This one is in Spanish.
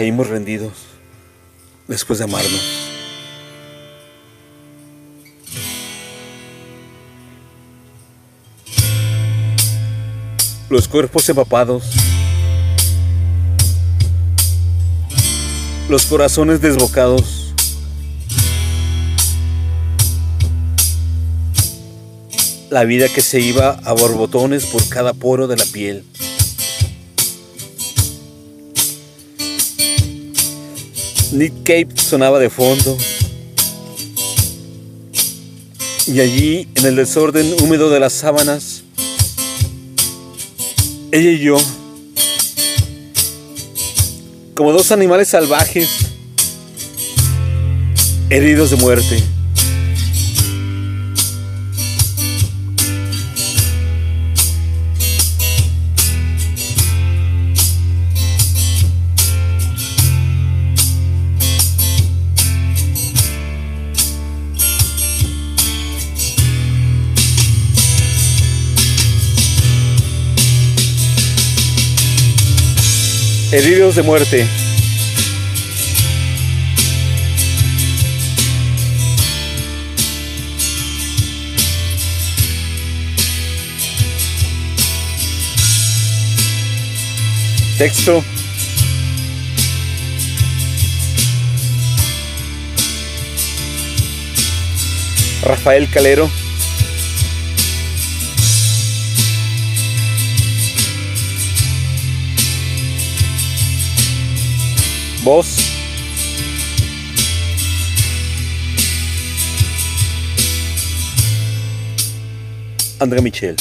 caímos rendidos después de amarnos. Los cuerpos empapados, los corazones desbocados, la vida que se iba a borbotones por cada poro de la piel. Nick Cave sonaba de fondo. Y allí, en el desorden húmedo de las sábanas, ella y yo, como dos animales salvajes, heridos de muerte. Heridos de muerte. Texto. Rafael Calero. Voz. André Michel.